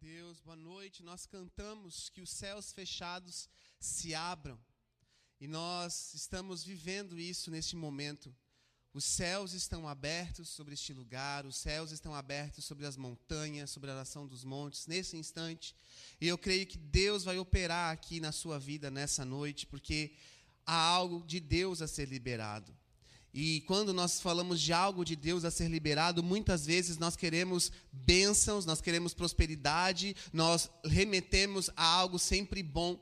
Deus, boa noite. Nós cantamos que os céus fechados se abram e nós estamos vivendo isso neste momento. Os céus estão abertos sobre este lugar, os céus estão abertos sobre as montanhas, sobre a nação dos montes, nesse instante. E eu creio que Deus vai operar aqui na sua vida nessa noite, porque há algo de Deus a ser liberado. E quando nós falamos de algo de Deus a ser liberado, muitas vezes nós queremos bênçãos, nós queremos prosperidade, nós remetemos a algo sempre bom.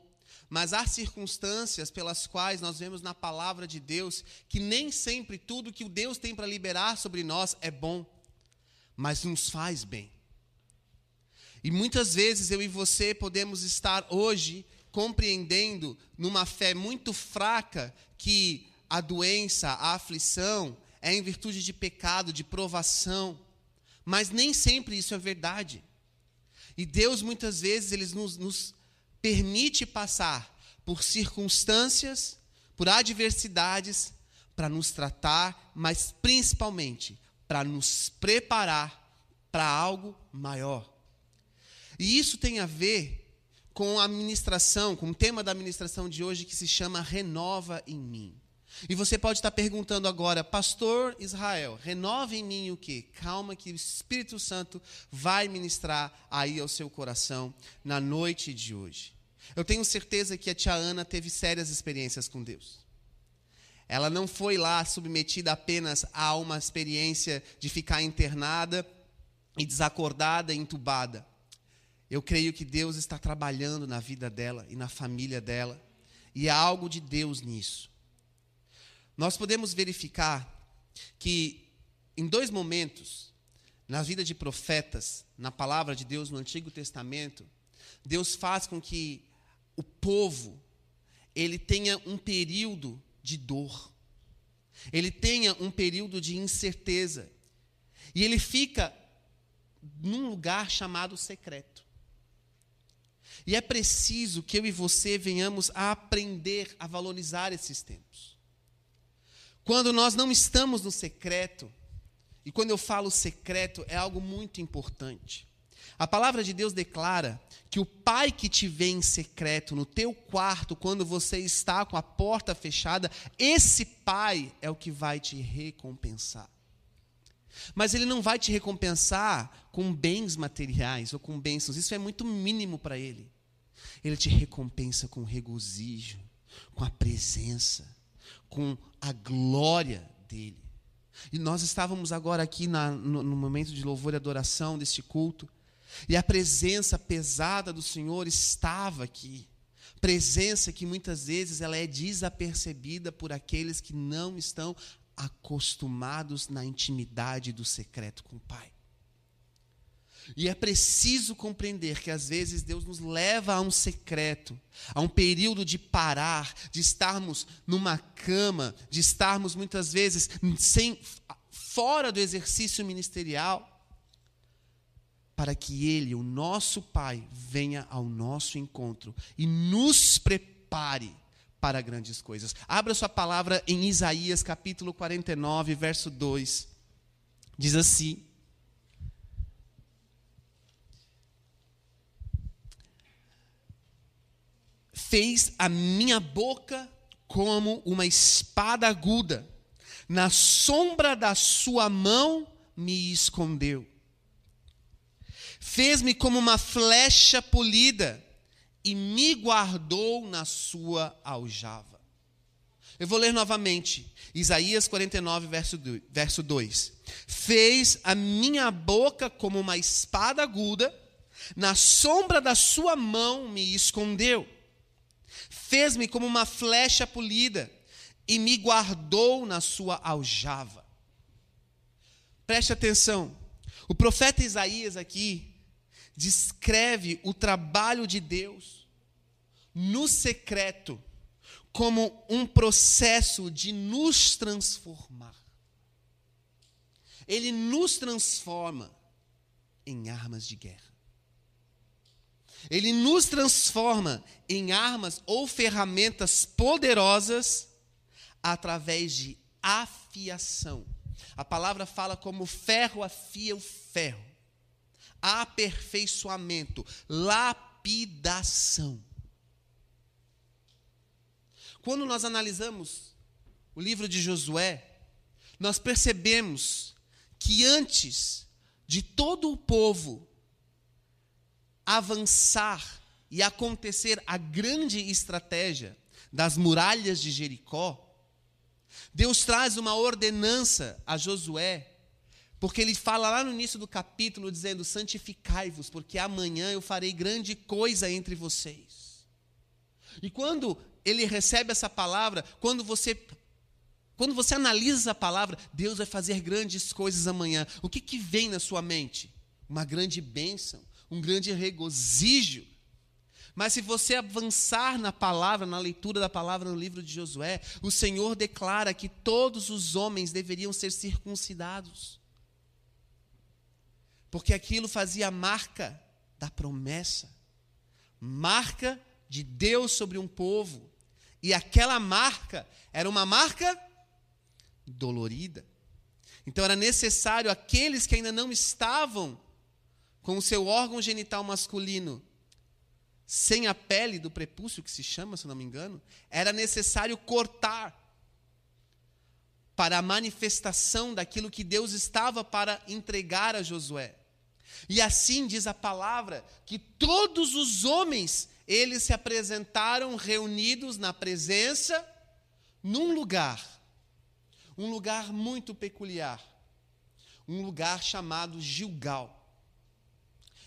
Mas há circunstâncias pelas quais nós vemos na palavra de Deus que nem sempre tudo que o Deus tem para liberar sobre nós é bom, mas nos faz bem. E muitas vezes eu e você podemos estar hoje compreendendo, numa fé muito fraca, que a doença, a aflição, é em virtude de pecado, de provação. Mas nem sempre isso é verdade. E Deus, muitas vezes, ele nos, nos permite passar por circunstâncias, por adversidades, para nos tratar, mas principalmente para nos preparar para algo maior. E isso tem a ver com a ministração, com o tema da ministração de hoje que se chama Renova em mim. E você pode estar perguntando agora, Pastor Israel, renove em mim o quê? Calma que o Espírito Santo vai ministrar aí ao seu coração na noite de hoje. Eu tenho certeza que a tia Ana teve sérias experiências com Deus. Ela não foi lá submetida apenas a uma experiência de ficar internada e desacordada, entubada. Eu creio que Deus está trabalhando na vida dela e na família dela, e há algo de Deus nisso. Nós podemos verificar que em dois momentos, na vida de profetas, na palavra de Deus no Antigo Testamento, Deus faz com que o povo ele tenha um período de dor. Ele tenha um período de incerteza. E ele fica num lugar chamado secreto. E é preciso que eu e você venhamos a aprender a valorizar esses tempos. Quando nós não estamos no secreto, e quando eu falo secreto, é algo muito importante. A palavra de Deus declara que o pai que te vê em secreto no teu quarto, quando você está com a porta fechada, esse pai é o que vai te recompensar. Mas ele não vai te recompensar com bens materiais ou com bênçãos, isso é muito mínimo para ele. Ele te recompensa com regozijo, com a presença, com a glória dele. E nós estávamos agora aqui na, no, no momento de louvor e adoração deste culto, e a presença pesada do Senhor estava aqui. Presença que muitas vezes ela é desapercebida por aqueles que não estão acostumados na intimidade do secreto com o Pai. E é preciso compreender que às vezes Deus nos leva a um secreto, a um período de parar, de estarmos numa cama, de estarmos muitas vezes sem fora do exercício ministerial, para que ele, o nosso Pai, venha ao nosso encontro e nos prepare para grandes coisas. Abra sua palavra em Isaías capítulo 49, verso 2. Diz assim: fez a minha boca como uma espada aguda, na sombra da sua mão me escondeu. Fez-me como uma flecha polida e me guardou na sua aljava. Eu vou ler novamente, Isaías 49, verso 2. Fez a minha boca como uma espada aguda, na sombra da sua mão me escondeu fez-me como uma flecha polida e me guardou na sua aljava. Preste atenção, o profeta Isaías aqui descreve o trabalho de Deus no secreto como um processo de nos transformar. Ele nos transforma em armas de guerra. Ele nos transforma em armas ou ferramentas poderosas através de afiação. A palavra fala como ferro afia o ferro. aperfeiçoamento, lapidação. Quando nós analisamos o livro de Josué, nós percebemos que antes de todo o povo avançar e acontecer a grande estratégia das muralhas de Jericó, Deus traz uma ordenança a Josué, porque ele fala lá no início do capítulo dizendo: santificai-vos, porque amanhã eu farei grande coisa entre vocês. E quando ele recebe essa palavra, quando você quando você analisa a palavra, Deus vai fazer grandes coisas amanhã. O que, que vem na sua mente? Uma grande bênção, um grande regozijo. Mas se você avançar na palavra, na leitura da palavra no livro de Josué, o Senhor declara que todos os homens deveriam ser circuncidados. Porque aquilo fazia marca da promessa, marca de Deus sobre um povo. E aquela marca era uma marca dolorida. Então era necessário aqueles que ainda não estavam com o seu órgão genital masculino sem a pele do prepúcio, que se chama, se não me engano, era necessário cortar para a manifestação daquilo que Deus estava para entregar a Josué. E assim diz a palavra que todos os homens eles se apresentaram reunidos na presença num lugar um lugar muito peculiar, um lugar chamado Gilgal.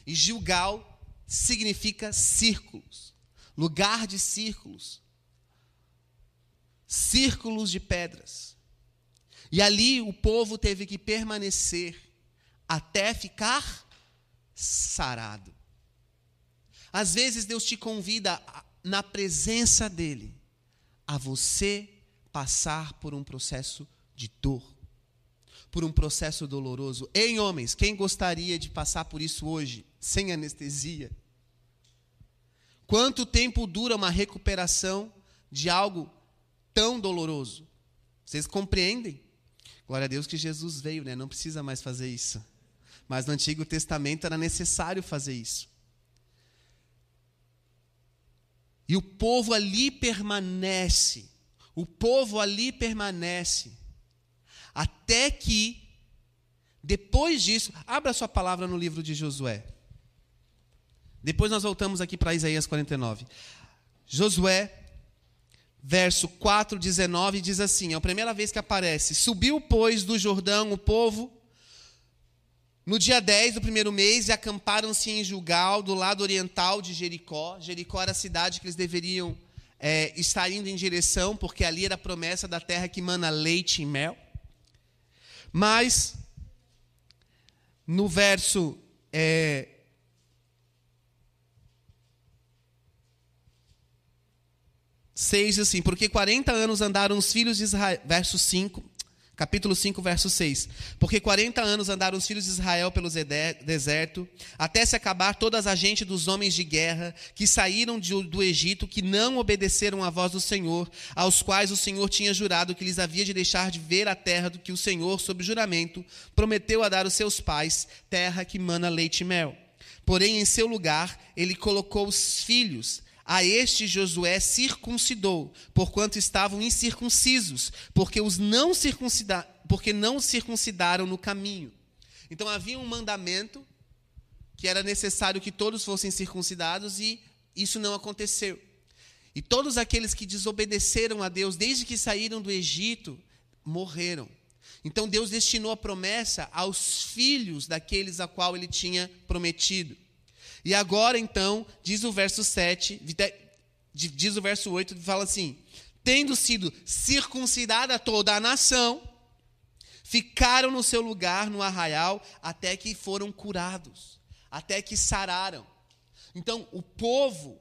E Gilgal significa círculos, lugar de círculos, círculos de pedras. E ali o povo teve que permanecer até ficar sarado. Às vezes Deus te convida na presença dele a você passar por um processo de dor, por um processo doloroso. Em homens, quem gostaria de passar por isso hoje, sem anestesia? Quanto tempo dura uma recuperação de algo tão doloroso? Vocês compreendem? Glória a Deus que Jesus veio, né? Não precisa mais fazer isso. Mas no Antigo Testamento era necessário fazer isso. E o povo ali permanece. O povo ali permanece até que, depois disso, abra sua palavra no livro de Josué. Depois nós voltamos aqui para Isaías 49. Josué, verso 4, 19, diz assim: é a primeira vez que aparece. Subiu, pois, do Jordão o povo no dia 10 do primeiro mês e acamparam-se em Jugal, do lado oriental de Jericó. Jericó era a cidade que eles deveriam é, estar indo em direção, porque ali era a promessa da terra que mana leite e mel. Mas, no verso. É, seis assim, porque 40 anos andaram os filhos de Israel, verso 5, Capítulo 5, verso 6. Porque 40 anos andaram os filhos de Israel pelo deserto, até se acabar todas as gente dos homens de guerra que saíram do Egito, que não obedeceram à voz do Senhor, aos quais o Senhor tinha jurado que lhes havia de deixar de ver a terra do que o Senhor, sob juramento, prometeu a dar aos seus pais, terra que mana leite e mel. Porém, em seu lugar, ele colocou os filhos a este Josué circuncidou, porquanto estavam incircuncisos, porque os não circuncidaram, porque não circuncidaram no caminho. Então havia um mandamento que era necessário que todos fossem circuncidados e isso não aconteceu. E todos aqueles que desobedeceram a Deus desde que saíram do Egito morreram. Então Deus destinou a promessa aos filhos daqueles a qual ele tinha prometido. E agora, então, diz o verso 7, diz o verso 8, fala assim: tendo sido circuncidada toda a nação, ficaram no seu lugar no arraial até que foram curados, até que sararam. Então, o povo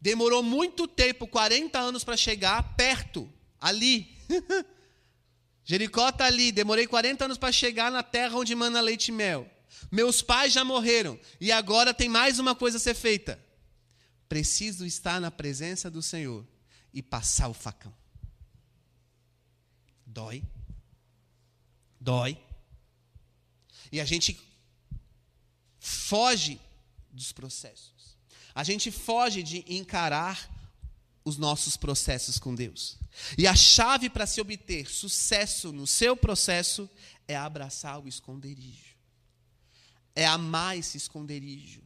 demorou muito tempo 40 anos para chegar perto, ali. Jericó está ali, demorei 40 anos para chegar na terra onde mana leite e mel. Meus pais já morreram e agora tem mais uma coisa a ser feita. Preciso estar na presença do Senhor e passar o facão. Dói. Dói. E a gente foge dos processos. A gente foge de encarar os nossos processos com Deus. E a chave para se obter sucesso no seu processo é abraçar o esconderijo. É amar esse esconderijo.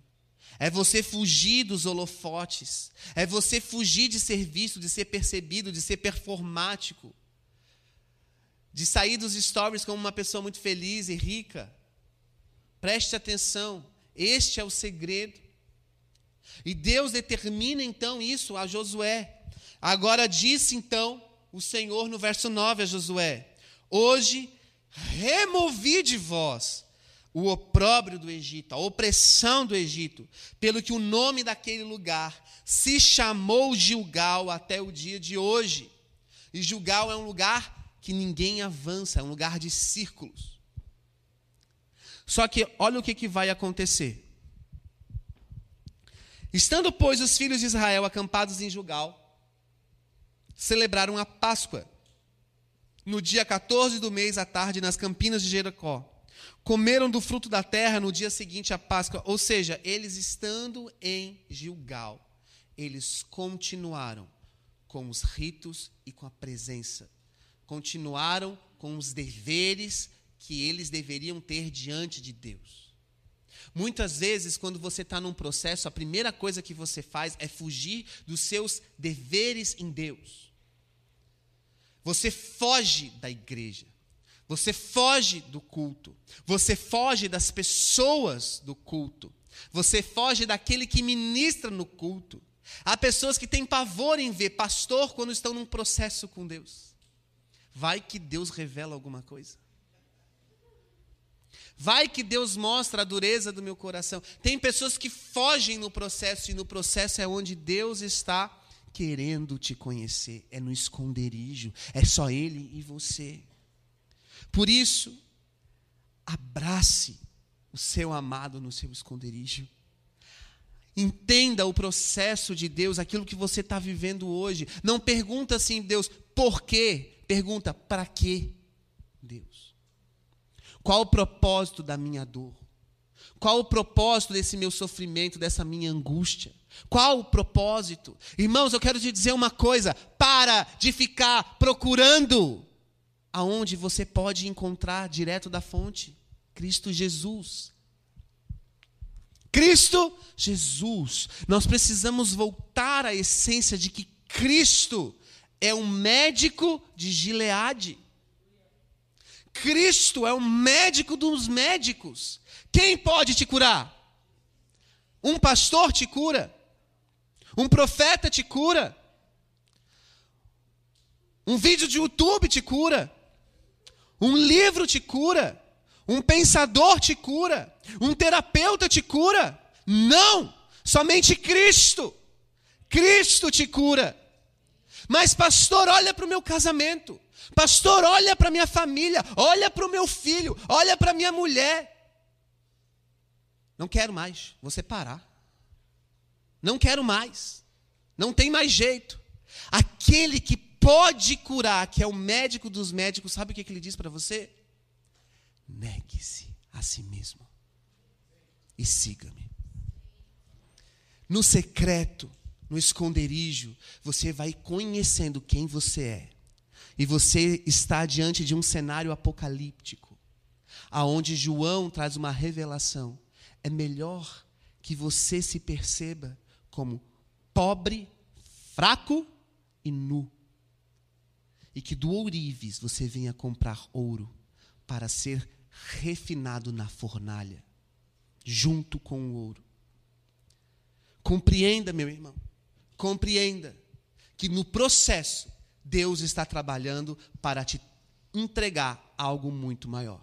É você fugir dos holofotes. É você fugir de ser visto, de ser percebido, de ser performático. De sair dos stories como uma pessoa muito feliz e rica. Preste atenção. Este é o segredo. E Deus determina então isso a Josué. Agora disse então o Senhor no verso 9 a Josué: Hoje removi de vós o opróbrio do Egito, a opressão do Egito, pelo que o nome daquele lugar se chamou Gilgal até o dia de hoje. E Gilgal é um lugar que ninguém avança, é um lugar de círculos. Só que olha o que, que vai acontecer. Estando, pois, os filhos de Israel acampados em Gilgal, celebraram a Páscoa no dia 14 do mês à tarde nas campinas de Jericó. Comeram do fruto da terra no dia seguinte à Páscoa, ou seja, eles estando em Gilgal, eles continuaram com os ritos e com a presença. Continuaram com os deveres que eles deveriam ter diante de Deus. Muitas vezes, quando você está num processo, a primeira coisa que você faz é fugir dos seus deveres em Deus. Você foge da igreja. Você foge do culto. Você foge das pessoas do culto. Você foge daquele que ministra no culto. Há pessoas que têm pavor em ver pastor quando estão num processo com Deus. Vai que Deus revela alguma coisa. Vai que Deus mostra a dureza do meu coração. Tem pessoas que fogem no processo, e no processo é onde Deus está querendo te conhecer. É no esconderijo. É só Ele e você. Por isso, abrace o seu amado no seu esconderijo. Entenda o processo de Deus, aquilo que você está vivendo hoje. Não pergunta assim, Deus, por quê? Pergunta, para quê, Deus? Qual o propósito da minha dor? Qual o propósito desse meu sofrimento, dessa minha angústia? Qual o propósito? Irmãos, eu quero te dizer uma coisa: para de ficar procurando aonde você pode encontrar direto da fonte Cristo Jesus. Cristo Jesus. Nós precisamos voltar à essência de que Cristo é um médico de Gileade. Cristo é o médico dos médicos. Quem pode te curar? Um pastor te cura. Um profeta te cura. Um vídeo de YouTube te cura. Um livro te cura. Um pensador te cura. Um terapeuta te cura. Não! Somente Cristo. Cristo te cura. Mas, pastor, olha para o meu casamento. Pastor, olha para minha família. Olha para o meu filho. Olha para minha mulher. Não quero mais. Vou separar. Não quero mais. Não tem mais jeito. Aquele que pode curar, que é o médico dos médicos, sabe o que ele diz para você? Negue-se a si mesmo e siga-me. No secreto, no esconderijo, você vai conhecendo quem você é. E você está diante de um cenário apocalíptico, aonde João traz uma revelação. É melhor que você se perceba como pobre, fraco e nu e que do ourives você venha comprar ouro para ser refinado na fornalha, junto com o ouro. Compreenda, meu irmão, compreenda que no processo Deus está trabalhando para te entregar algo muito maior.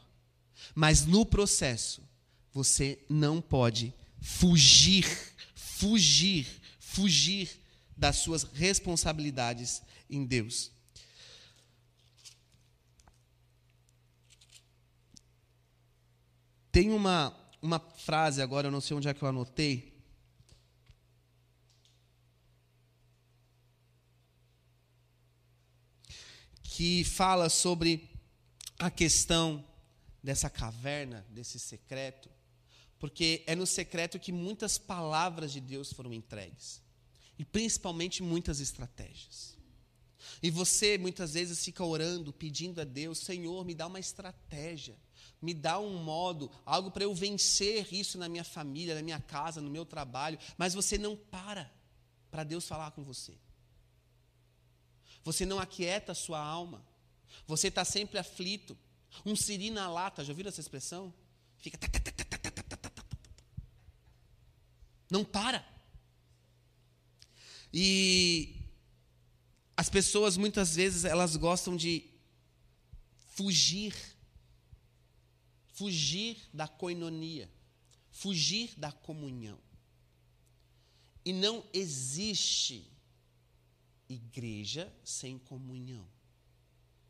Mas no processo você não pode fugir, fugir, fugir das suas responsabilidades em Deus. Tem uma, uma frase agora, eu não sei onde é que eu anotei. Que fala sobre a questão dessa caverna, desse secreto. Porque é no secreto que muitas palavras de Deus foram entregues. E principalmente muitas estratégias. E você muitas vezes fica orando, pedindo a Deus: Senhor, me dá uma estratégia, me dá um modo, algo para eu vencer isso na minha família, na minha casa, no meu trabalho. Mas você não para para Deus falar com você. Você não aquieta a sua alma. Você está sempre aflito. Um siri na lata, já ouviram essa expressão? Fica. Não para. E as pessoas muitas vezes elas gostam de fugir fugir da coinonia, fugir da comunhão. E não existe igreja sem comunhão.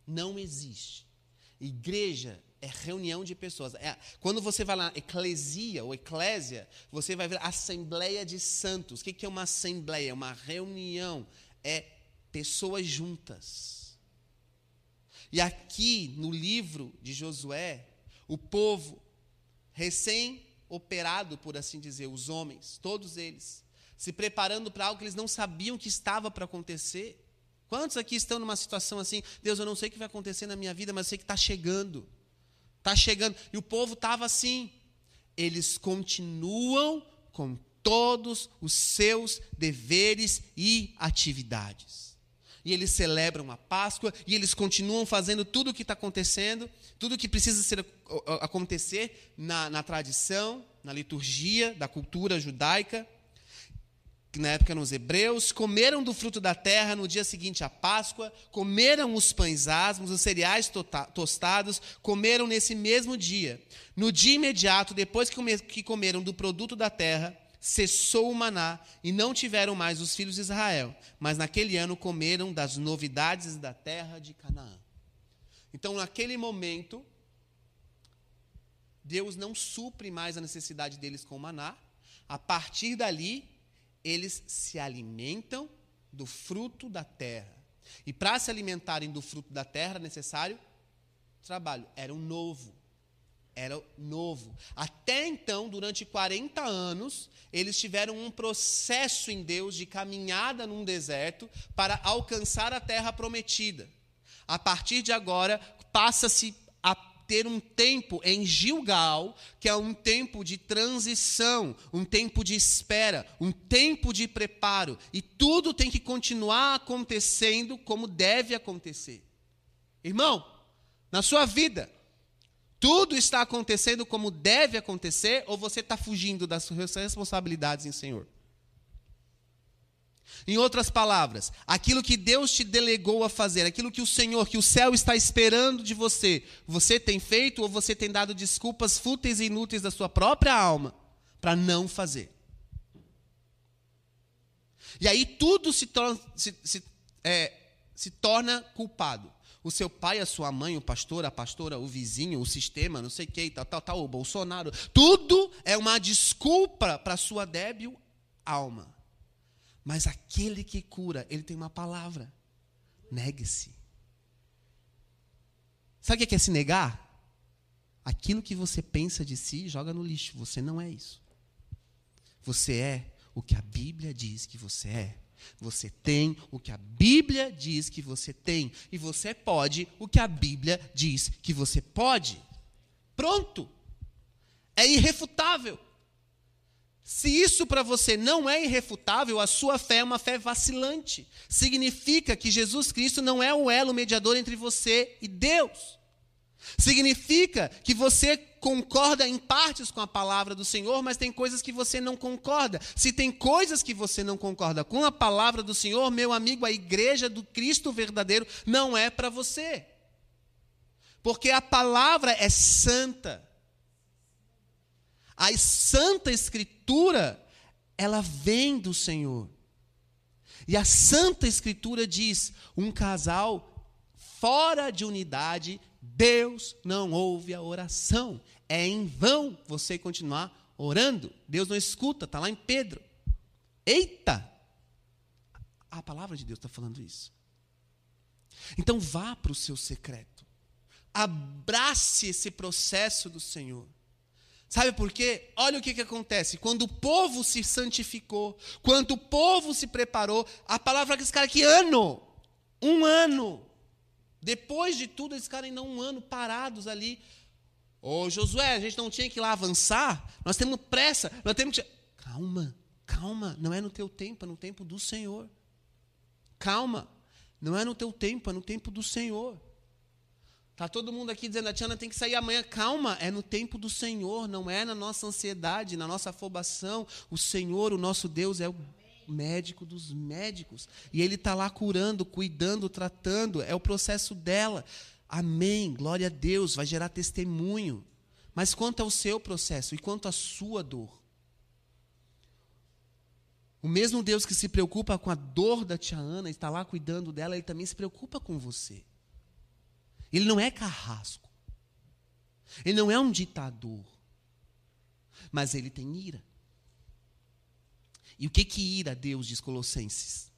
Não existe. Igreja é reunião de pessoas. É, quando você vai lá, eclesia ou eclésia, você vai ver assembleia de santos. O que é uma assembleia? Uma reunião. É pessoas juntas. E aqui no livro de Josué, o povo recém-operado, por assim dizer, os homens, todos eles, se preparando para algo que eles não sabiam que estava para acontecer. Quantos aqui estão numa situação assim? Deus, eu não sei o que vai acontecer na minha vida, mas eu sei que está chegando. Está chegando. E o povo estava assim. Eles continuam com todos os seus deveres e atividades. E eles celebram a Páscoa, e eles continuam fazendo tudo o que está acontecendo, tudo o que precisa ser, acontecer na, na tradição, na liturgia da cultura judaica na época nos hebreus, comeram do fruto da terra no dia seguinte à Páscoa, comeram os pães asmos, os cereais tota-, tostados, comeram nesse mesmo dia. No dia imediato, depois que comeram do produto da terra, cessou o maná e não tiveram mais os filhos de Israel, mas naquele ano comeram das novidades da terra de Canaã. Então, naquele momento, Deus não supre mais a necessidade deles com o maná. A partir dali, eles se alimentam do fruto da terra. E para se alimentarem do fruto da terra necessário trabalho. Era um novo. Era novo. Até então, durante 40 anos, eles tiveram um processo em Deus de caminhada num deserto para alcançar a terra prometida. A partir de agora, passa-se ter um tempo em Gilgal, que é um tempo de transição, um tempo de espera, um tempo de preparo, e tudo tem que continuar acontecendo como deve acontecer. Irmão, na sua vida, tudo está acontecendo como deve acontecer, ou você está fugindo das suas responsabilidades em Senhor? Em outras palavras, aquilo que Deus te delegou a fazer, aquilo que o Senhor, que o céu está esperando de você, você tem feito ou você tem dado desculpas fúteis e inúteis da sua própria alma para não fazer? E aí tudo se torna, se, se, é, se torna culpado. O seu pai, a sua mãe, o pastor, a pastora, o vizinho, o sistema, não sei o que, tal, tal, tal, o Bolsonaro. Tudo é uma desculpa para a sua débil alma. Mas aquele que cura, ele tem uma palavra: negue-se. Sabe o que é se negar? Aquilo que você pensa de si, joga no lixo. Você não é isso. Você é o que a Bíblia diz que você é. Você tem o que a Bíblia diz que você tem. E você pode o que a Bíblia diz que você pode. Pronto. É irrefutável. Se isso para você não é irrefutável, a sua fé é uma fé vacilante. Significa que Jesus Cristo não é o elo mediador entre você e Deus. Significa que você concorda em partes com a palavra do Senhor, mas tem coisas que você não concorda. Se tem coisas que você não concorda com a palavra do Senhor, meu amigo, a igreja do Cristo verdadeiro não é para você. Porque a palavra é santa. A Santa Escritura, ela vem do Senhor. E a Santa Escritura diz: um casal fora de unidade, Deus não ouve a oração. É em vão você continuar orando. Deus não escuta, está lá em Pedro. Eita! A palavra de Deus está falando isso. Então vá para o seu secreto. Abrace esse processo do Senhor. Sabe por quê? Olha o que, que acontece. Quando o povo se santificou, quando o povo se preparou, a palavra que esse cara que ano, um ano. Depois de tudo, eles ficaram ainda um ano parados ali. Ô Josué, a gente não tinha que ir lá avançar? Nós temos pressa, nós temos que. Calma, calma, não é no teu tempo, é no tempo do Senhor. Calma, não é no teu tempo, é no tempo do Senhor. Tá todo mundo aqui dizendo, a Tiana tem que sair amanhã. Calma, é no tempo do Senhor, não é na nossa ansiedade, na nossa afobação. O Senhor, o nosso Deus, é o médico dos médicos. E Ele está lá curando, cuidando, tratando. É o processo dela. Amém, glória a Deus, vai gerar testemunho. Mas quanto ao seu processo e quanto à sua dor? O mesmo Deus que se preocupa com a dor da tia Ana, está lá cuidando dela, ele também se preocupa com você. Ele não é carrasco. Ele não é um ditador. Mas ele tem ira. E o que que ira Deus diz Colossenses?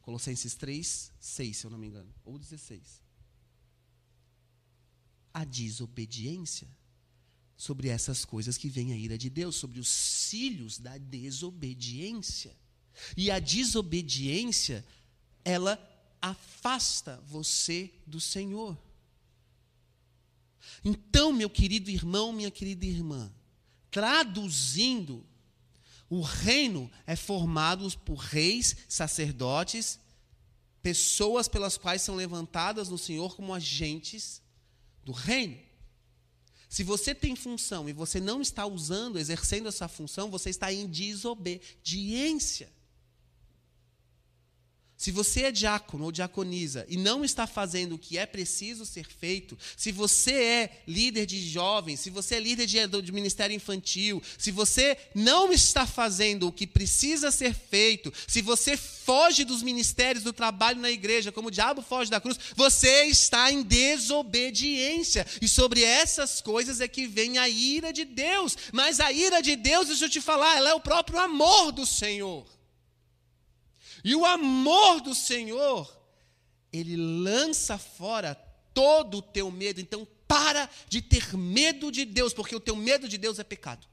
Colossenses 3, 6, se eu não me engano, ou 16. A desobediência sobre essas coisas que vem a ira de Deus, sobre os filhos da desobediência. E a desobediência, ela afasta você do Senhor. Então, meu querido irmão, minha querida irmã, traduzindo, o reino é formado por reis, sacerdotes, pessoas pelas quais são levantadas no Senhor como agentes do reino. Se você tem função e você não está usando, exercendo essa função, você está em desobediência. Se você é diácono ou diaconisa e não está fazendo o que é preciso ser feito, se você é líder de jovens, se você é líder de, de, ministério infantil, se você não está fazendo o que precisa ser feito, se você foge dos ministérios do trabalho na igreja, como o diabo foge da cruz, você está em desobediência. E sobre essas coisas é que vem a ira de Deus. Mas a ira de Deus, deixa eu te falar, ela é o próprio amor do Senhor. E o amor do Senhor, ele lança fora todo o teu medo. Então, para de ter medo de Deus, porque o teu medo de Deus é pecado.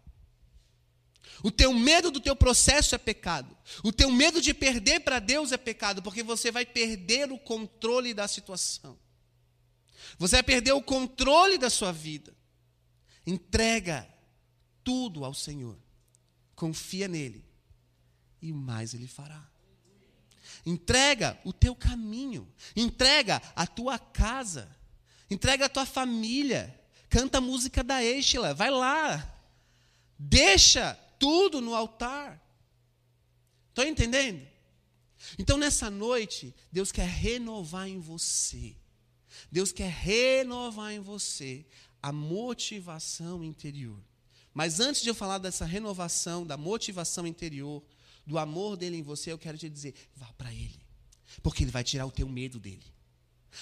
O teu medo do teu processo é pecado. O teu medo de perder para Deus é pecado, porque você vai perder o controle da situação. Você vai perder o controle da sua vida. Entrega tudo ao Senhor. Confia nele. E mais ele fará. Entrega o teu caminho, entrega a tua casa, entrega a tua família. Canta a música da Estela, vai lá. Deixa tudo no altar. Estão entendendo? Então, nessa noite, Deus quer renovar em você. Deus quer renovar em você a motivação interior. Mas antes de eu falar dessa renovação, da motivação interior, do amor dele em você, eu quero te dizer: vá para ele. Porque ele vai tirar o teu medo dele.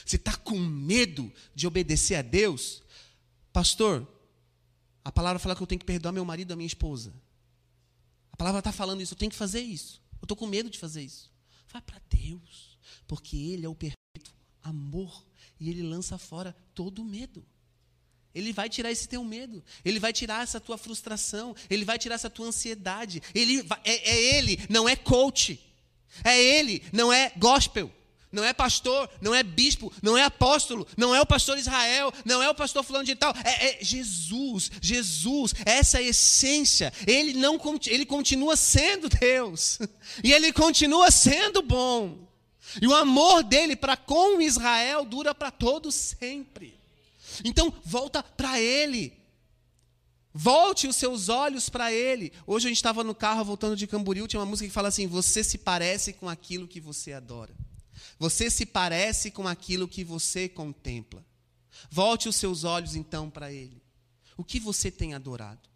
Você está com medo de obedecer a Deus? Pastor, a palavra fala que eu tenho que perdoar meu marido e a minha esposa. A palavra está falando isso, eu tenho que fazer isso. Eu estou com medo de fazer isso. Vá para Deus, porque Ele é o perfeito amor e Ele lança fora todo o medo. Ele vai tirar esse teu medo, ele vai tirar essa tua frustração, ele vai tirar essa tua ansiedade. Ele vai, é, é ele, não é coach. É ele, não é gospel. Não é pastor, não é bispo, não é apóstolo, não é o pastor Israel, não é o pastor fulano de tal, é, é Jesus, Jesus, essa é essência. Ele não ele continua sendo Deus. E ele continua sendo bom. E o amor dele para com Israel dura para todos sempre. Então, volta para Ele. Volte os seus olhos para Ele. Hoje a gente estava no carro voltando de Camboriú, tinha uma música que fala assim: Você se parece com aquilo que você adora. Você se parece com aquilo que você contempla. Volte os seus olhos então para Ele. O que você tem adorado?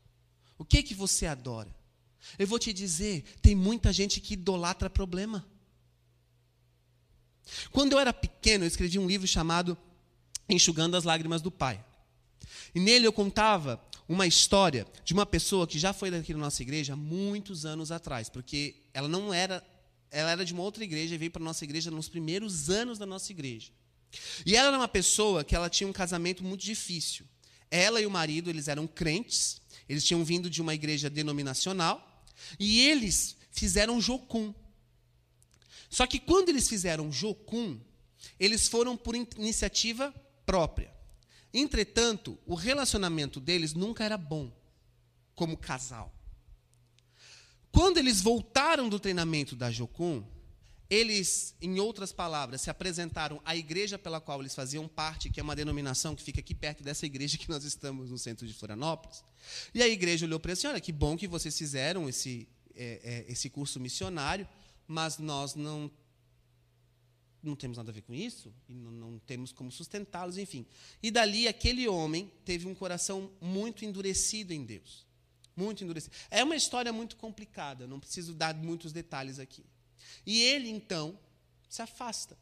O que que você adora? Eu vou te dizer, tem muita gente que idolatra problema. Quando eu era pequeno, eu escrevi um livro chamado enxugando as lágrimas do pai. E nele eu contava uma história de uma pessoa que já foi daqui na nossa igreja há muitos anos atrás, porque ela não era, ela era de uma outra igreja e veio para a nossa igreja nos primeiros anos da nossa igreja. E ela era uma pessoa que ela tinha um casamento muito difícil. Ela e o marido, eles eram crentes, Eles tinham vindo de uma igreja denominacional e eles fizeram jocum. Só que quando eles fizeram jocum, eles foram por iniciativa própria. Entretanto, o relacionamento deles nunca era bom como casal. Quando eles voltaram do treinamento da Jocum, eles, em outras palavras, se apresentaram à igreja pela qual eles faziam parte, que é uma denominação que fica aqui perto dessa igreja que nós estamos no centro de Florianópolis. E a igreja olhou para eles olha, que bom que vocês fizeram esse, é, é, esse curso missionário, mas nós não, não temos nada a ver com isso, e não, não temos como sustentá-los, enfim. E dali aquele homem teve um coração muito endurecido em Deus. Muito endurecido. É uma história muito complicada, não preciso dar muitos detalhes aqui. E ele, então, se afasta.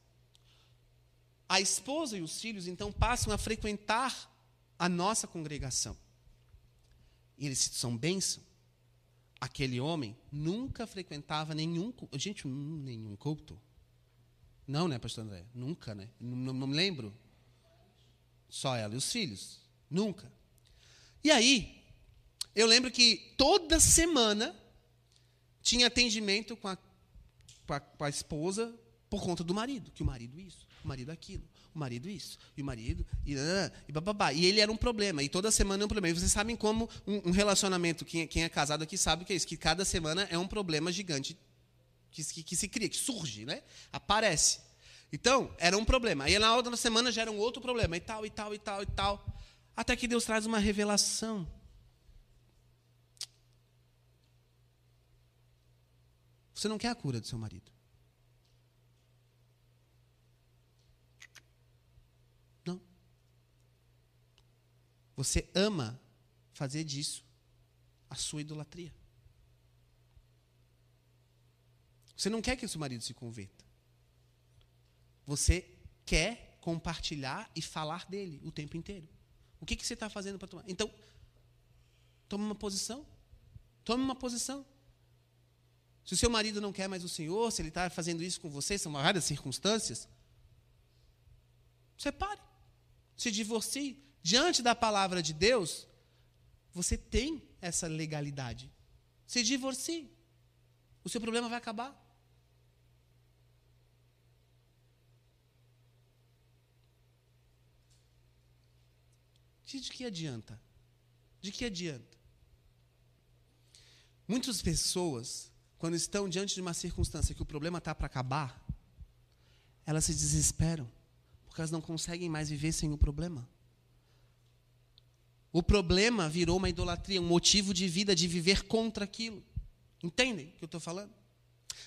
A esposa e os filhos, então, passam a frequentar a nossa congregação. E eles são bênção. Aquele homem nunca frequentava nenhum Gente, nenhum culto. Não, né, pastor André? Nunca, né? Não, me lembro. Só ela e os filhos. Nunca. E aí, eu lembro que toda semana tinha atendimento com a com a, com a esposa por conta do marido, que o marido isso, o marido aquilo, o marido isso, e o marido, e, e bababá. E ele era um problema, e toda semana é um problema. E vocês sabem como um, um relacionamento, quem, quem, é casado aqui sabe o que é isso, que cada semana é um problema gigante que, que, que se cria, que surge, né? aparece. Então, era um problema. Aí na outra semana já era um outro problema, e tal, e tal, e tal, e tal. Até que Deus traz uma revelação. Você não quer a cura do seu marido. Não. Você ama fazer disso a sua idolatria. Você não quer que seu marido se converta. Você quer compartilhar e falar dele o tempo inteiro. O que, que você está fazendo para tomar? Então, tome uma posição. Tome uma posição. Se o seu marido não quer mais o Senhor, se ele está fazendo isso com você, são várias circunstâncias, separe. Se divorcie. Diante da palavra de Deus, você tem essa legalidade. Se divorcie. O seu problema vai acabar. De que adianta? De que adianta? Muitas pessoas quando estão diante de uma circunstância que o problema está para acabar, elas se desesperam, porque elas não conseguem mais viver sem o problema. O problema virou uma idolatria, um motivo de vida, de viver contra aquilo. Entendem o que eu estou falando?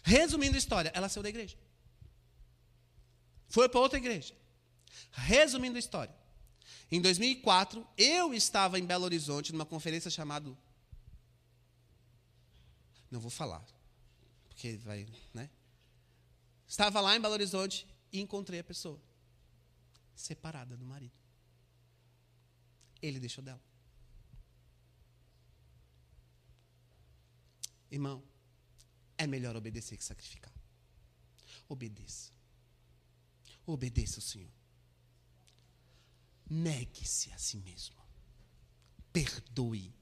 Resumindo a história, ela saiu da igreja. Foi para outra igreja. Resumindo a história. Em 2004, eu estava em Belo Horizonte, numa conferência chamada. Não vou falar porque vai, né? Estava lá em Belo Horizonte e encontrei a pessoa separada do marido. Ele deixou dela. Irmão, é melhor obedecer que sacrificar. Obedeça. Obedeça ao Senhor. Negue-se a si mesmo. Perdoe.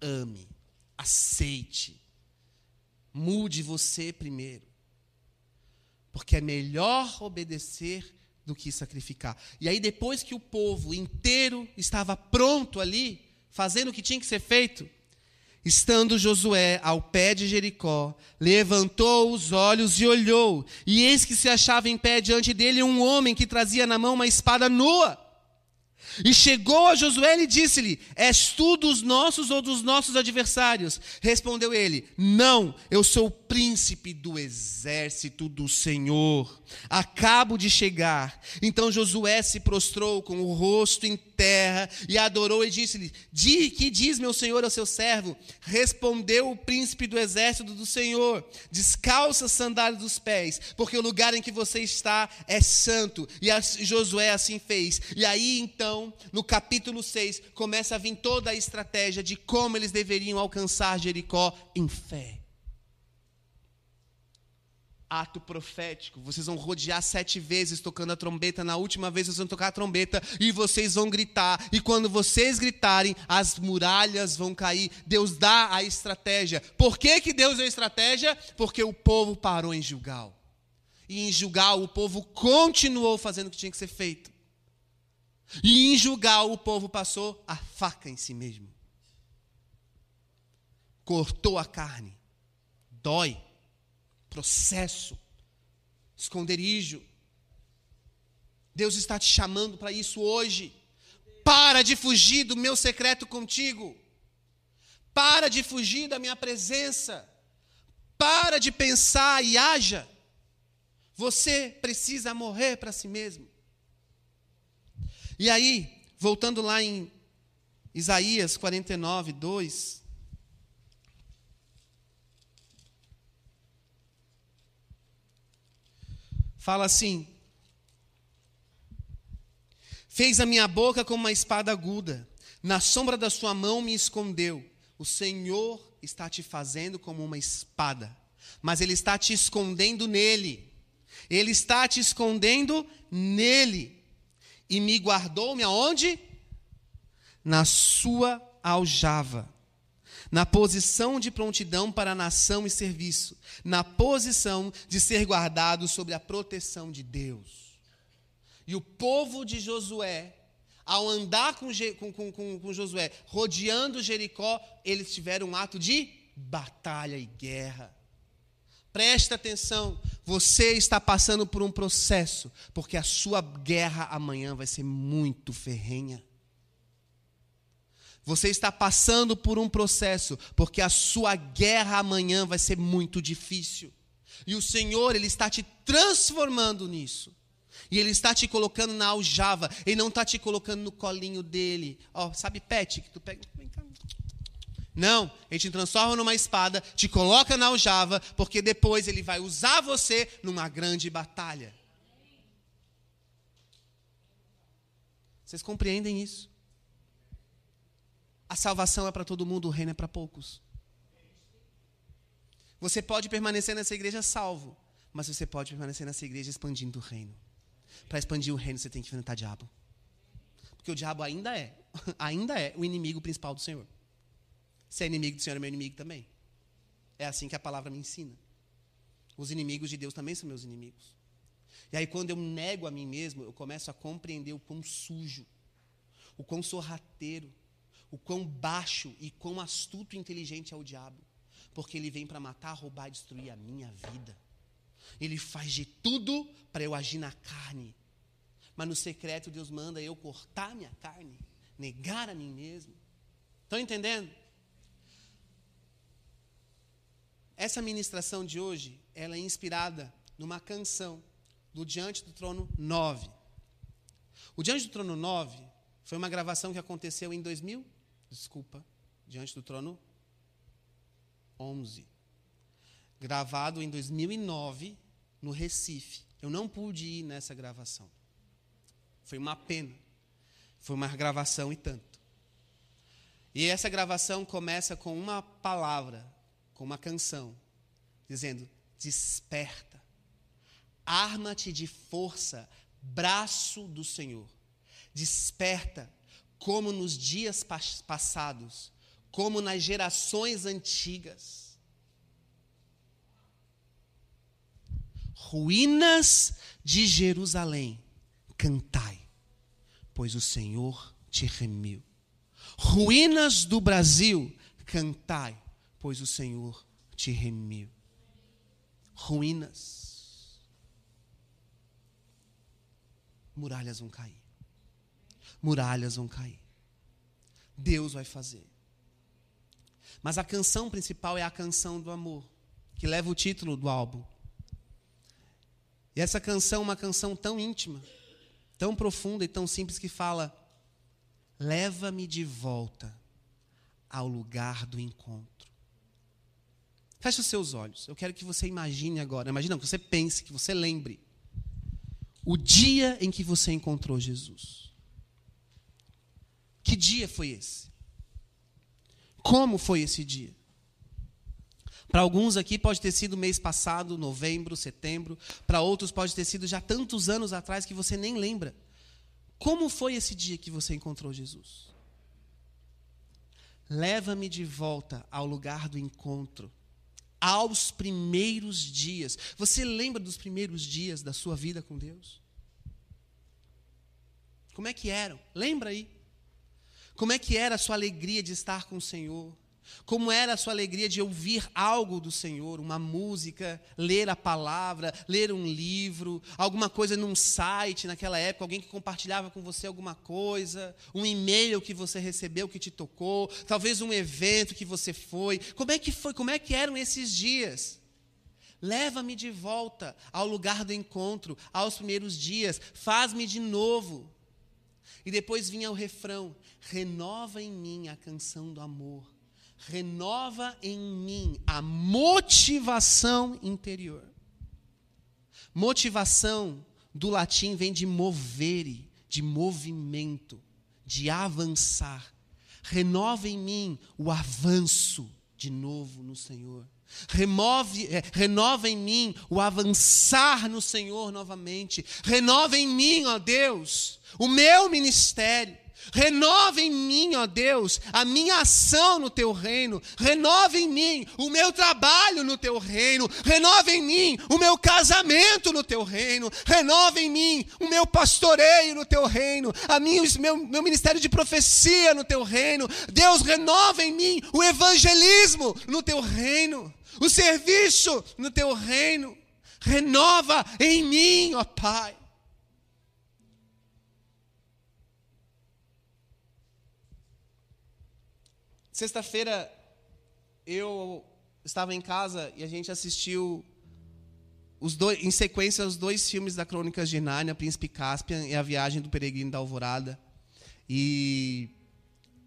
Ame. Aceite Mude você primeiro. Porque é melhor obedecer do que sacrificar. E aí, depois que o povo inteiro estava pronto ali, fazendo o que tinha que ser feito, estando Josué ao pé de Jericó, levantou os olhos e olhou, e eis que se achava em pé diante dele um homem que trazia na mão uma espada nua. E chegou a Josué e disse-lhe: És tu dos nossos ou dos nossos adversários? Respondeu ele: Não, eu sou o príncipe do exército do Senhor. Acabo de chegar. Então Josué se prostrou com o rosto em terra e adorou e disse-lhe: Di, que diz meu senhor ao seu servo? Respondeu o príncipe do exército do Senhor: Descalça as sandálias dos pés, porque o lugar em que você está é santo. E Josué assim fez. E aí então, no capítulo 6, começa a vir toda a estratégia de como eles deveriam alcançar Jericó em fé. Ato profético. Vocês vão rodear sete vezes tocando a trombeta. Na última vez vocês vão tocar a trombeta e vocês vão gritar. E quando vocês gritarem, as muralhas vão cair. Deus dá a estratégia. Por que, que Deus deu a estratégia? Porque o povo parou em Gilgal. E em Gilgal o povo continuou fazendo o que tinha que ser feito. E em Gilgal o povo passou a faca em si mesmo. Cortou a carne. Dói processo, esconderijo. Deus está te chamando para isso hoje. Para de fugir do meu secreto contigo. Para de fugir da minha presença. Para de pensar e haja. Você precisa morrer para si mesmo. E aí, voltando lá em Isaías 49, 2. Fala assim: Fez a minha boca como uma espada aguda, na sombra da sua mão me escondeu. O Senhor está te fazendo como uma espada, mas Ele está te escondendo nele. Ele está te escondendo nele. E me guardou-me aonde? Na sua aljava na posição de prontidão para nação e serviço, na posição de ser guardado sob a proteção de Deus. E o povo de Josué, ao andar com, com, com, com Josué, rodeando Jericó, eles tiveram um ato de batalha e guerra. Presta atenção, você está passando por um processo, porque a sua guerra amanhã vai ser muito ferrenha. Você está passando por um processo, porque a sua guerra amanhã vai ser muito difícil. E o Senhor, Ele está te transformando nisso. E Ele está te colocando na aljava. Ele não está te colocando no colinho dele. Ó, oh, sabe pet que tu pega. Não, Ele te transforma numa espada, te coloca na aljava, porque depois Ele vai usar você numa grande batalha. Vocês compreendem isso? A salvação é para todo mundo, o reino é para poucos. Você pode permanecer nessa igreja salvo, mas você pode permanecer nessa igreja expandindo o reino. Para expandir o reino, você tem que enfrentar o diabo. Porque o diabo ainda é, ainda é o inimigo principal do Senhor. Se é inimigo do Senhor, é meu inimigo também. É assim que a palavra me ensina. Os inimigos de Deus também são meus inimigos. E aí, quando eu nego a mim mesmo, eu começo a compreender o quão sujo, o quão sorrateiro, o quão baixo e quão astuto e inteligente é o diabo. Porque ele vem para matar, roubar e destruir a minha vida. Ele faz de tudo para eu agir na carne. Mas no secreto Deus manda eu cortar minha carne, negar a mim mesmo. Estão entendendo? Essa ministração de hoje, ela é inspirada numa canção do Diante do Trono 9. O Diante do Trono 9 foi uma gravação que aconteceu em 2000 desculpa, diante do trono 11. Gravado em 2009 no Recife. Eu não pude ir nessa gravação. Foi uma pena. Foi uma gravação e tanto. E essa gravação começa com uma palavra, com uma canção, dizendo: Desperta, arma-te de força, braço do Senhor. Desperta, como nos dias passados, como nas gerações antigas. Ruínas de Jerusalém, cantai, pois o Senhor te remiu. Ruínas do Brasil, cantai, pois o Senhor te remiu. Ruínas. Muralhas vão cair muralhas vão cair. Deus vai fazer. Mas a canção principal é a canção do amor, que leva o título do álbum. E essa canção é uma canção tão íntima, tão profunda e tão simples que fala: Leva-me de volta ao lugar do encontro. Feche os seus olhos. Eu quero que você imagine agora, imagine que você pense, que você lembre o dia em que você encontrou Jesus. Que dia foi esse? Como foi esse dia? Para alguns aqui pode ter sido mês passado, novembro, setembro. Para outros pode ter sido já tantos anos atrás que você nem lembra. Como foi esse dia que você encontrou Jesus? Leva-me de volta ao lugar do encontro, aos primeiros dias. Você lembra dos primeiros dias da sua vida com Deus? Como é que eram? Lembra aí? Como é que era a sua alegria de estar com o Senhor? Como era a sua alegria de ouvir algo do Senhor, uma música, ler a palavra, ler um livro, alguma coisa num site naquela época, alguém que compartilhava com você alguma coisa, um e-mail que você recebeu que te tocou, talvez um evento que você foi. Como é que foi? Como é que eram esses dias? Leva-me de volta ao lugar do encontro, aos primeiros dias, faz-me de novo. E depois vinha o refrão: renova em mim a canção do amor renova em mim a motivação interior. Motivação do latim vem de movere, de movimento, de avançar. Renova em mim o avanço de novo no Senhor. Remove, é, renova em mim o avançar no Senhor novamente. Renova em mim, ó Deus, o meu ministério. Renova em mim, ó Deus, a minha ação no teu reino. Renova em mim o meu trabalho no teu reino. Renova em mim o meu casamento no teu reino. Renova em mim o meu pastoreio no teu reino. A o meu, meu ministério de profecia no teu reino. Deus, renova em mim o evangelismo no teu reino. O serviço no teu reino. Renova em mim, ó Pai. Sexta-feira eu estava em casa e a gente assistiu os dois, em sequência os dois filmes da Crônicas de Nárnia, Príncipe Caspian e A Viagem do Peregrino da Alvorada. E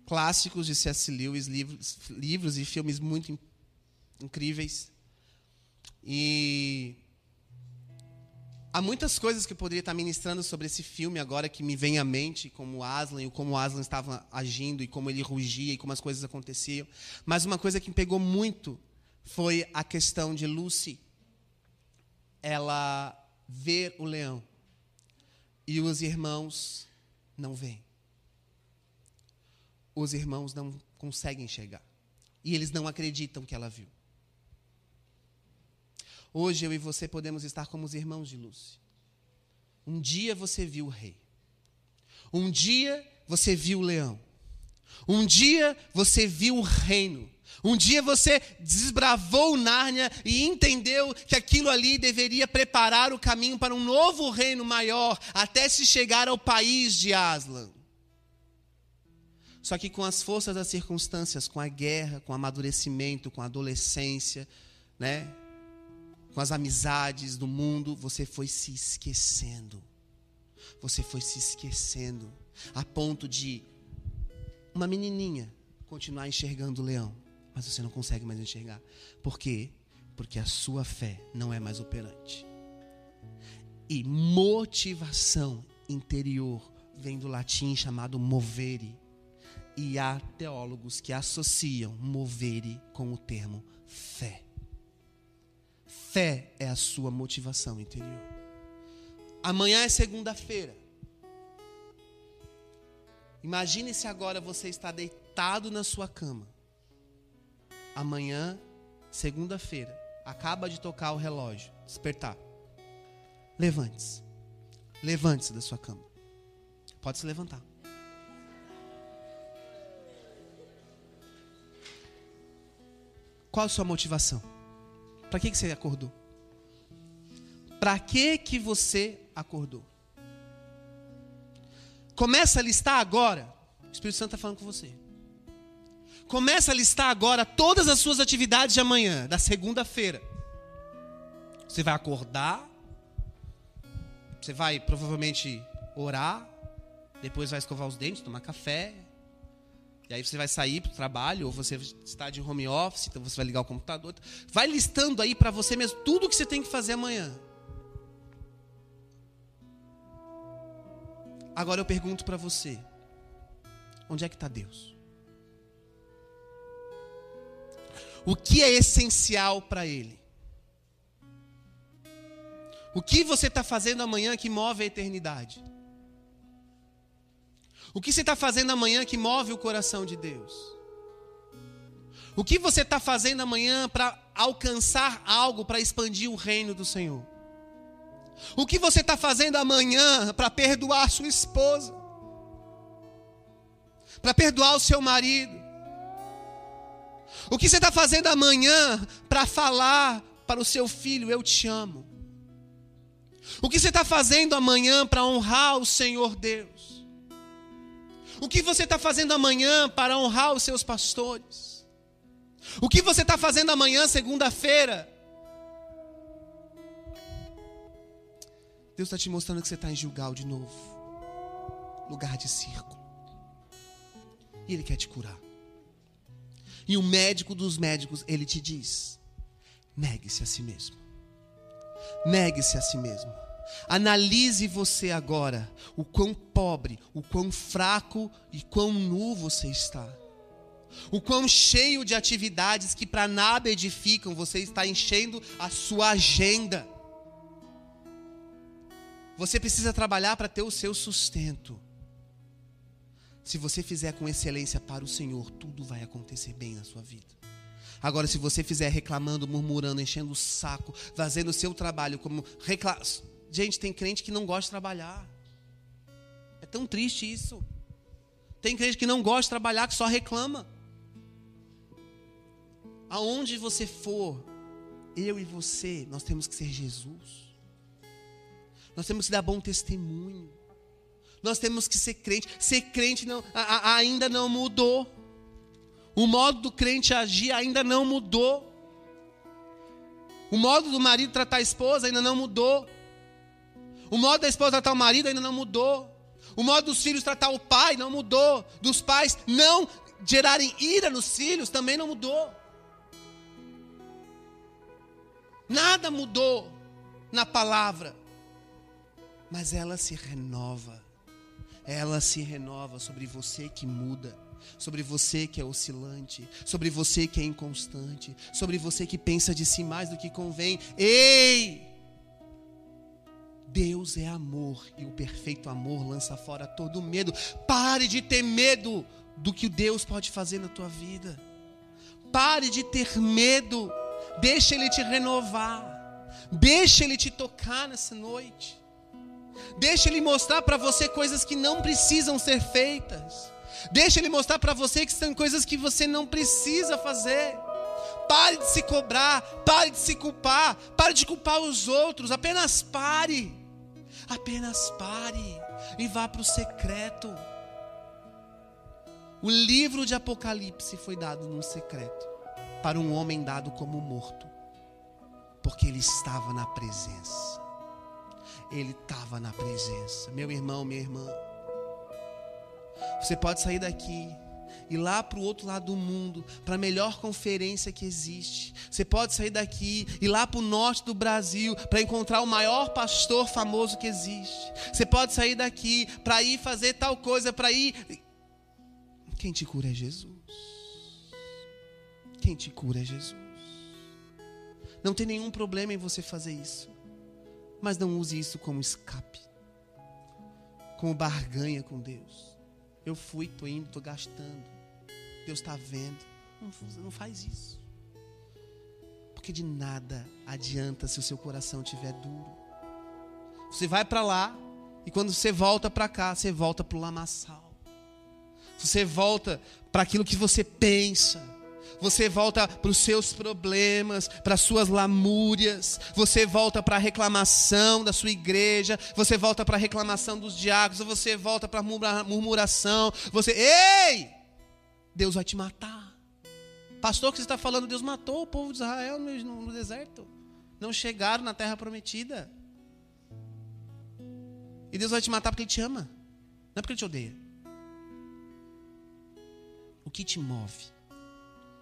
clássicos de C.S. Lewis, livros, livros e filmes muito incríveis. E Há muitas coisas que eu poderia estar ministrando sobre esse filme agora que me vem à mente, como Aslan, como Aslan estava agindo e como ele rugia e como as coisas aconteciam. Mas uma coisa que me pegou muito foi a questão de Lucy. Ela ver o leão e os irmãos não veem. Os irmãos não conseguem enxergar. E eles não acreditam que ela viu. Hoje eu e você podemos estar como os irmãos de Lúcia. Um dia você viu o rei. Um dia você viu o leão. Um dia você viu o reino. Um dia você desbravou Nárnia e entendeu que aquilo ali deveria preparar o caminho para um novo reino maior, até se chegar ao país de Aslan. Só que com as forças das circunstâncias, com a guerra, com o amadurecimento, com a adolescência, né? Com as amizades do mundo, você foi se esquecendo. Você foi se esquecendo a ponto de uma menininha continuar enxergando o leão, mas você não consegue mais enxergar. Por quê? Porque a sua fé não é mais operante. E motivação interior vem do latim chamado movere. E há teólogos que associam movere com o termo fé. Fé é a sua motivação interior. Amanhã é segunda-feira. Imagine se agora você está deitado na sua cama. Amanhã, segunda-feira, acaba de tocar o relógio, despertar. Levante-se. Levante-se da sua cama. Pode se levantar. Qual a sua motivação? Para que, que você acordou? Para que, que você acordou? Começa a listar agora. O Espírito Santo está falando com você. Começa a listar agora todas as suas atividades de amanhã, da segunda-feira. Você vai acordar. Você vai provavelmente orar. Depois vai escovar os dentes, tomar café, e aí você vai sair para o trabalho, ou você está de home office, então você vai ligar o computador. Vai listando aí para você mesmo tudo o que você tem que fazer amanhã. Agora eu pergunto para você: onde é que está Deus? o que é essencial para Ele. O que você está fazendo amanhã que move a eternidade? O que você está fazendo amanhã que move o coração de Deus? O que você está fazendo amanhã para alcançar algo, para expandir o reino do Senhor? O que você está fazendo amanhã para perdoar sua esposa? Para perdoar o seu marido? O que você está fazendo amanhã para falar para o seu filho: Eu te amo? O que você está fazendo amanhã para honrar o Senhor Deus? O que você está fazendo amanhã para honrar os seus pastores? O que você está fazendo amanhã, segunda-feira? Deus está te mostrando que você está em Gilgal de novo lugar de circo. E Ele quer te curar. E o médico dos médicos, ele te diz: negue-se a si mesmo. Negue-se a si mesmo. Analise você agora o quão pobre, o quão fraco e quão nu você está. O quão cheio de atividades que para nada edificam, você está enchendo a sua agenda. Você precisa trabalhar para ter o seu sustento. Se você fizer com excelência para o Senhor, tudo vai acontecer bem na sua vida. Agora, se você fizer reclamando, murmurando, enchendo o saco, fazendo o seu trabalho como recla... Gente, tem crente que não gosta de trabalhar. É tão triste isso. Tem crente que não gosta de trabalhar, que só reclama. Aonde você for, eu e você, nós temos que ser Jesus. Nós temos que dar bom testemunho. Nós temos que ser crente. Ser crente não, a, a, ainda não mudou. O modo do crente agir ainda não mudou. O modo do marido tratar a esposa ainda não mudou. O modo da esposa tratar o marido ainda não mudou. O modo dos filhos tratar o pai não mudou. Dos pais não gerarem ira nos filhos também não mudou. Nada mudou na palavra, mas ela se renova ela se renova sobre você que muda, sobre você que é oscilante, sobre você que é inconstante, sobre você que pensa de si mais do que convém. Ei! Deus é amor e o perfeito amor lança fora todo medo. Pare de ter medo do que Deus pode fazer na tua vida. Pare de ter medo. Deixa Ele te renovar. Deixa Ele te tocar nessa noite. Deixa ele mostrar para você coisas que não precisam ser feitas. Deixa ele mostrar para você que são coisas que você não precisa fazer. Pare de se cobrar, pare de se culpar, pare de culpar os outros, apenas pare. Apenas pare e vá para o secreto. O livro de Apocalipse foi dado num secreto para um homem dado como morto, porque ele estava na presença ele estava na presença. Meu irmão, minha irmã, você pode sair daqui ir lá para o outro lado do mundo, para a melhor conferência que existe. Você pode sair daqui ir lá para o norte do Brasil para encontrar o maior pastor famoso que existe. Você pode sair daqui para ir fazer tal coisa, para ir. Quem te cura é Jesus. Quem te cura é Jesus. Não tem nenhum problema em você fazer isso. Mas não use isso como escape, como barganha com Deus. Eu fui, estou indo, estou gastando. Deus está vendo. Não, faz isso. Porque de nada adianta se o seu coração estiver duro. Você vai para lá e quando você volta para cá, você volta para o lamaçal. Você volta para aquilo que você pensa você volta para os seus problemas, para as suas lamúrias, você volta para a reclamação da sua igreja, você volta para a reclamação dos diáconos, você volta para a murmuração, você, ei! Deus vai te matar. Pastor, que você está falando, Deus matou o povo de Israel no, no deserto. Não chegaram na terra prometida. E Deus vai te matar porque Ele te ama, não é porque Ele te odeia. O que te move?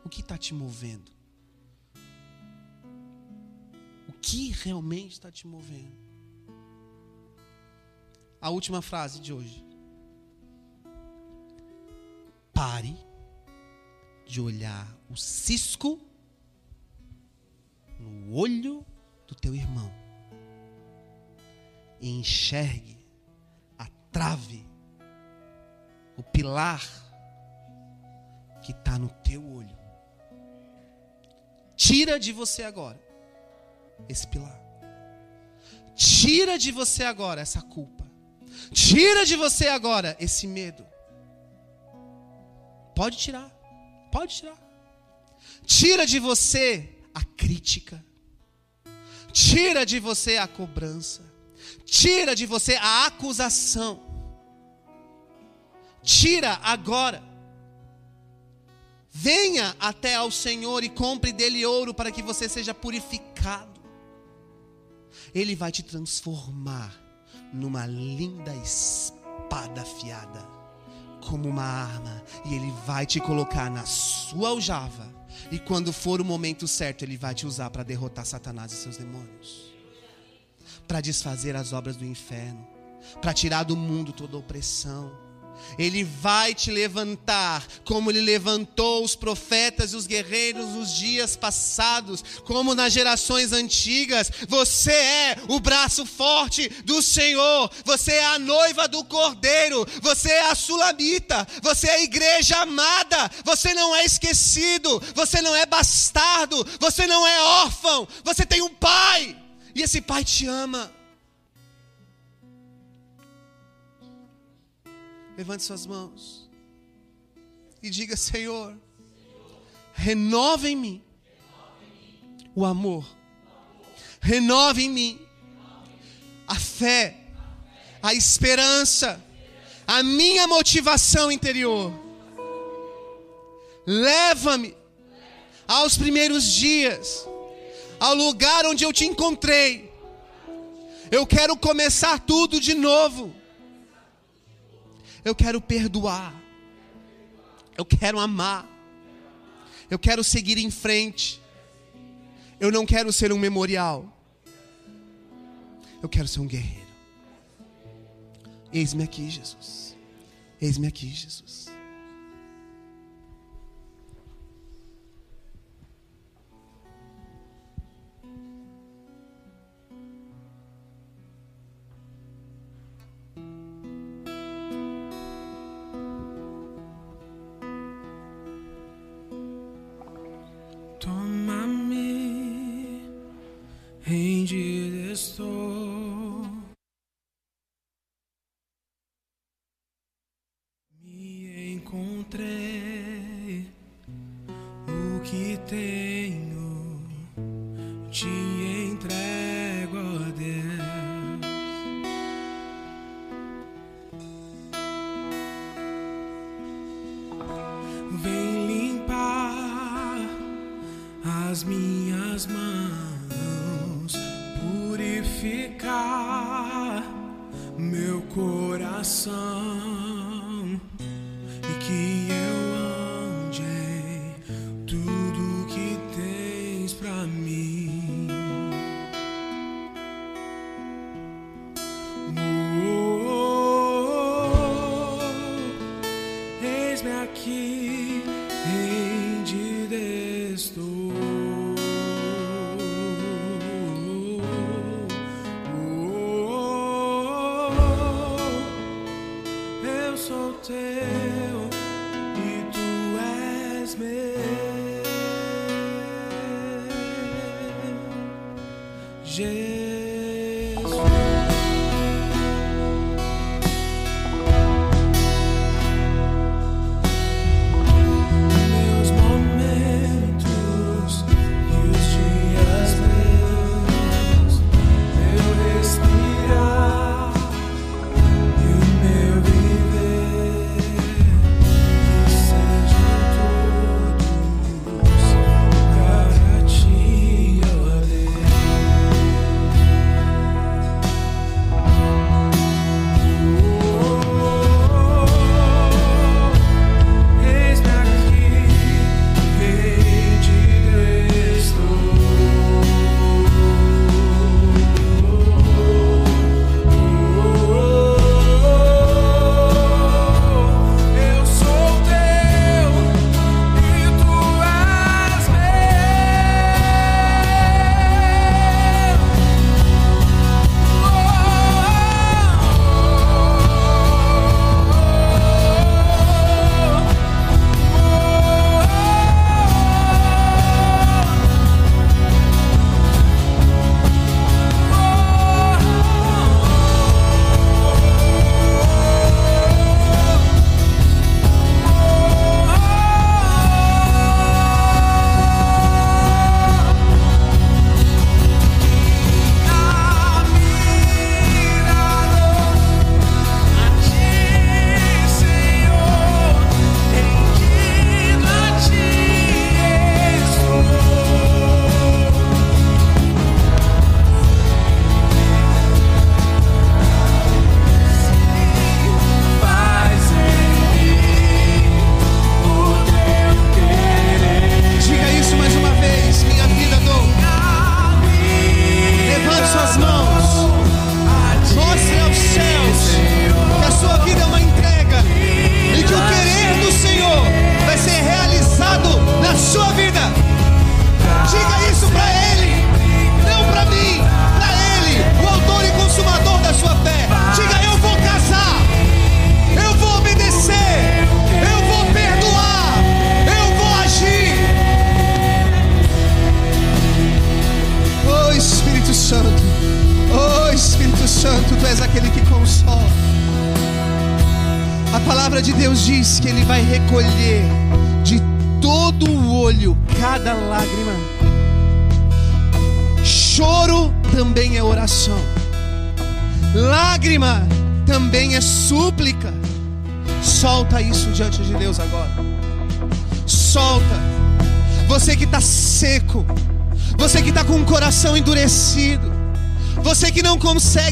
O que está te movendo? O que realmente está te movendo? A última frase de hoje. Pare de olhar o cisco no olho do teu irmão e enxergue a trave, o pilar que está no teu olho. Tira de você agora esse pilar. Tira de você agora essa culpa. Tira de você agora esse medo. Pode tirar. Pode tirar. Tira de você a crítica. Tira de você a cobrança. Tira de você a acusação. Tira agora. Venha até ao Senhor e compre dele ouro para que você seja purificado. Ele vai te transformar numa linda espada afiada, como uma arma, e ele vai te colocar na sua aljava. E quando for o momento certo, ele vai te usar para derrotar Satanás e seus demônios, para desfazer as obras do inferno, para tirar do mundo toda opressão ele vai te levantar, como ele levantou os profetas e os guerreiros nos dias passados, como nas gerações antigas. Você é o braço forte do Senhor, você é a noiva do Cordeiro, você é a sulamita, você é a igreja amada, você não é esquecido, você não é bastardo, você não é órfão, você tem um pai, e esse pai te ama. Levante suas mãos e diga: Senhor, renova em mim o amor, renova em mim a fé, a esperança, a minha motivação interior. Leva-me aos primeiros dias, ao lugar onde eu te encontrei. Eu quero começar tudo de novo. Eu quero perdoar. Eu quero amar. Eu quero seguir em frente. Eu não quero ser um memorial. Eu quero ser um guerreiro. Eis-me aqui, Jesus. Eis-me aqui, Jesus. eres.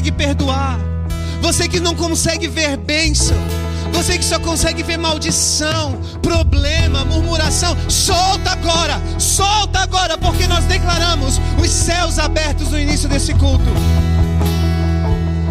Consegue perdoar, você que não consegue ver bênção, você que só consegue ver maldição, problema, murmuração, solta agora, solta agora, porque nós declaramos os céus abertos no início desse culto.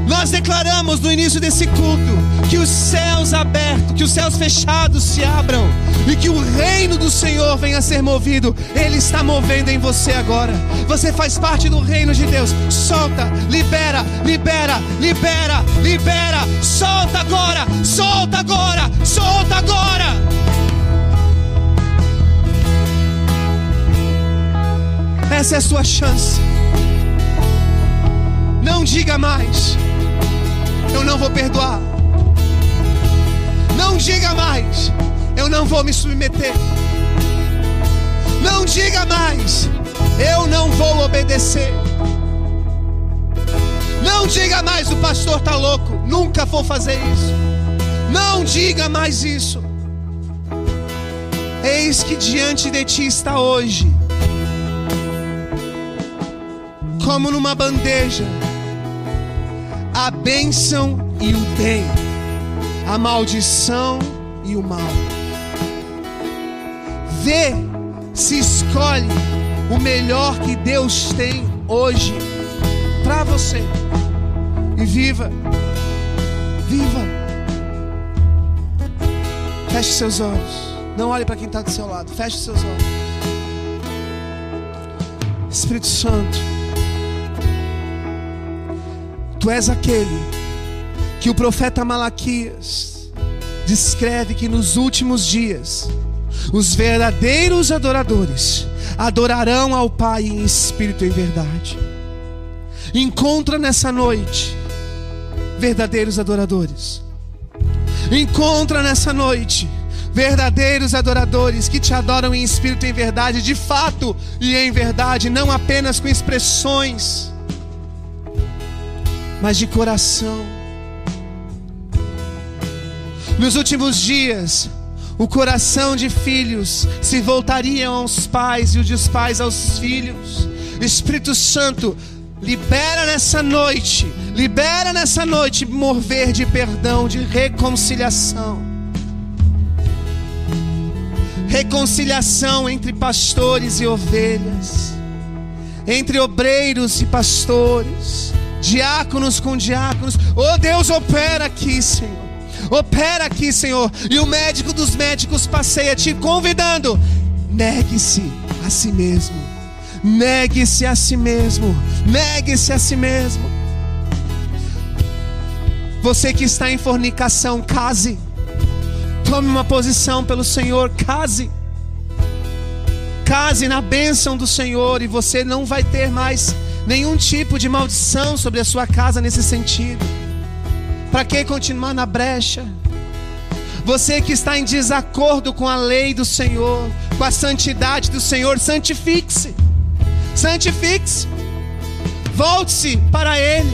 Nós declaramos no início desse culto que os céus abertos, que os céus fechados se abram e que o reino do Senhor venha a ser movido. Ele está movendo em você agora. Você faz parte do reino de Deus. Solta, libera, libera, libera, libera. Solta agora, solta agora, solta agora. Essa é a sua chance. Não diga mais eu não vou perdoar. Não diga mais, eu não vou me submeter. Não diga mais, eu não vou obedecer. Não diga mais, o pastor está louco, nunca vou fazer isso. Não diga mais isso. Eis que diante de ti está hoje, como numa bandeja a bênção e o bem, a maldição e o mal. Vê se escolhe o melhor que Deus tem hoje para você. E viva, viva. Feche seus olhos. Não olhe para quem está do seu lado. Feche seus olhos. Espírito Santo. Tu és aquele que o profeta Malaquias descreve que nos últimos dias os verdadeiros adoradores adorarão ao Pai em espírito e em verdade. Encontra nessa noite verdadeiros adoradores. Encontra nessa noite verdadeiros adoradores que te adoram em espírito e em verdade, de fato e em verdade, não apenas com expressões mas de coração. Nos últimos dias, o coração de filhos se voltaria aos pais e o dos pais aos filhos. Espírito Santo, libera nessa noite, libera nessa noite mover de perdão, de reconciliação. Reconciliação entre pastores e ovelhas, entre obreiros e pastores diáconos com diáconos. Oh Deus, opera aqui, Senhor. Opera aqui, Senhor. E o médico dos médicos passeia te convidando. Negue-se a si mesmo. Negue-se a si mesmo. Negue-se a si mesmo. Você que está em fornicação, case. Tome uma posição pelo Senhor, case. Case na bênção do Senhor e você não vai ter mais nenhum tipo de maldição sobre a sua casa nesse sentido. Para que continuar na brecha? Você que está em desacordo com a lei do Senhor, com a santidade do Senhor, santifique-se. Santifique-se. Volte-se para Ele.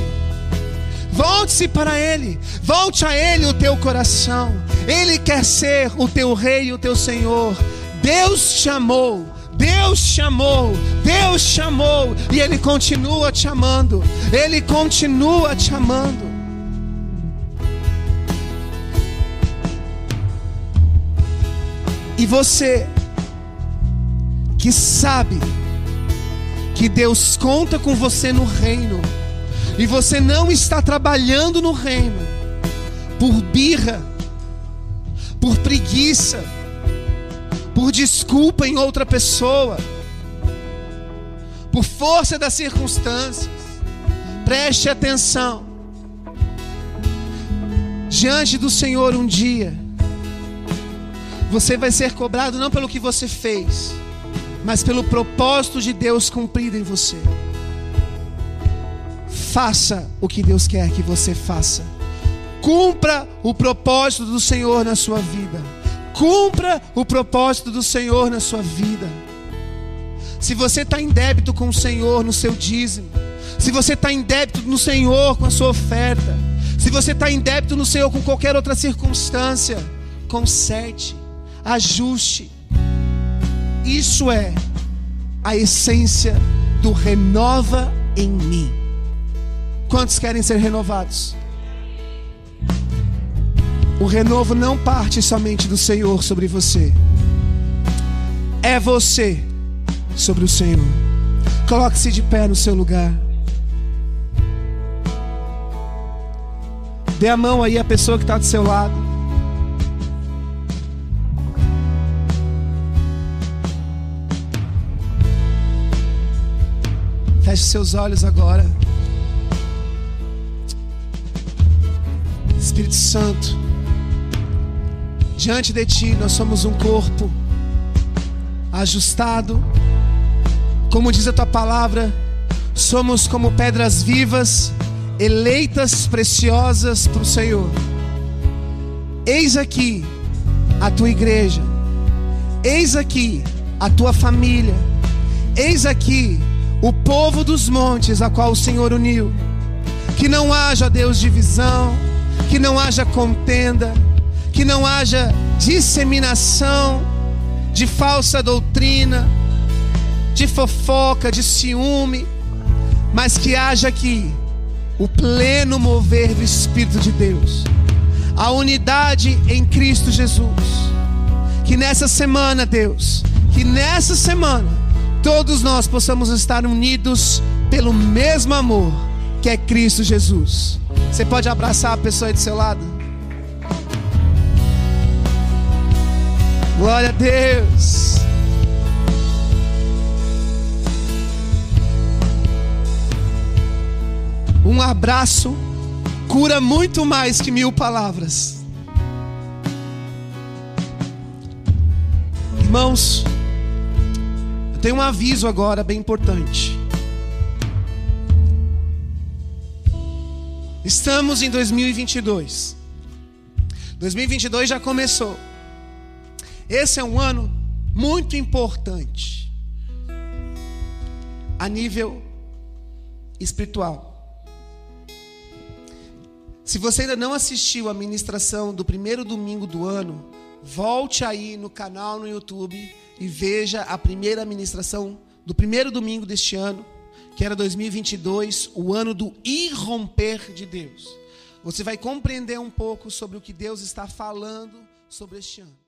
Volte-se para Ele. Volte a Ele o teu coração. Ele quer ser o teu rei e o teu Senhor. Deus te amou Deus chamou, Deus chamou e Ele continua te amando, Ele continua te amando. E você que sabe que Deus conta com você no reino, e você não está trabalhando no reino por birra, por preguiça, por desculpa em outra pessoa, por força das circunstâncias. Preste atenção. Diante do Senhor um dia, você vai ser cobrado não pelo que você fez, mas pelo propósito de Deus cumprido em você. Faça o que Deus quer que você faça. Cumpra o propósito do Senhor na sua vida. Cumpra o propósito do Senhor na sua vida. Se você está em débito com o Senhor no seu dízimo, se você está em débito no Senhor com a sua oferta, se você está em débito no Senhor com qualquer outra circunstância, conserte, ajuste. Isso é a essência do renova em mim. Quantos querem ser renovados? O renovo não parte somente do Senhor sobre você, é você sobre o Senhor. Coloque-se de pé no seu lugar. Dê a mão aí à pessoa que está do seu lado. Feche seus olhos agora. Espírito Santo, diante de Ti nós somos um corpo ajustado, como diz a Tua palavra, somos como pedras vivas eleitas preciosas para o Senhor. Eis aqui a tua igreja, eis aqui a tua família, eis aqui o povo dos montes a qual o Senhor uniu. Que não haja, Deus, divisão, que não haja contenda, que não haja disseminação de falsa doutrina, de fofoca, de ciúme, mas que haja aqui o pleno mover do Espírito de Deus, a unidade em Cristo Jesus. Que nessa semana, Deus, que nessa semana, todos nós possamos estar unidos pelo mesmo amor que é Cristo Jesus. Você pode abraçar a pessoa aí do seu lado? Glória a Deus. Um abraço cura muito mais que mil palavras. Irmãos, eu tenho um aviso agora bem importante. Estamos em 2022. 2022 já começou. Esse é um ano muito importante a nível espiritual. Se você ainda não assistiu a ministração do primeiro domingo do ano, volte aí no canal no YouTube e veja a primeira ministração do primeiro domingo deste ano, que era 2022, o ano do irromper de Deus. Você vai compreender um pouco sobre o que Deus está falando sobre este ano.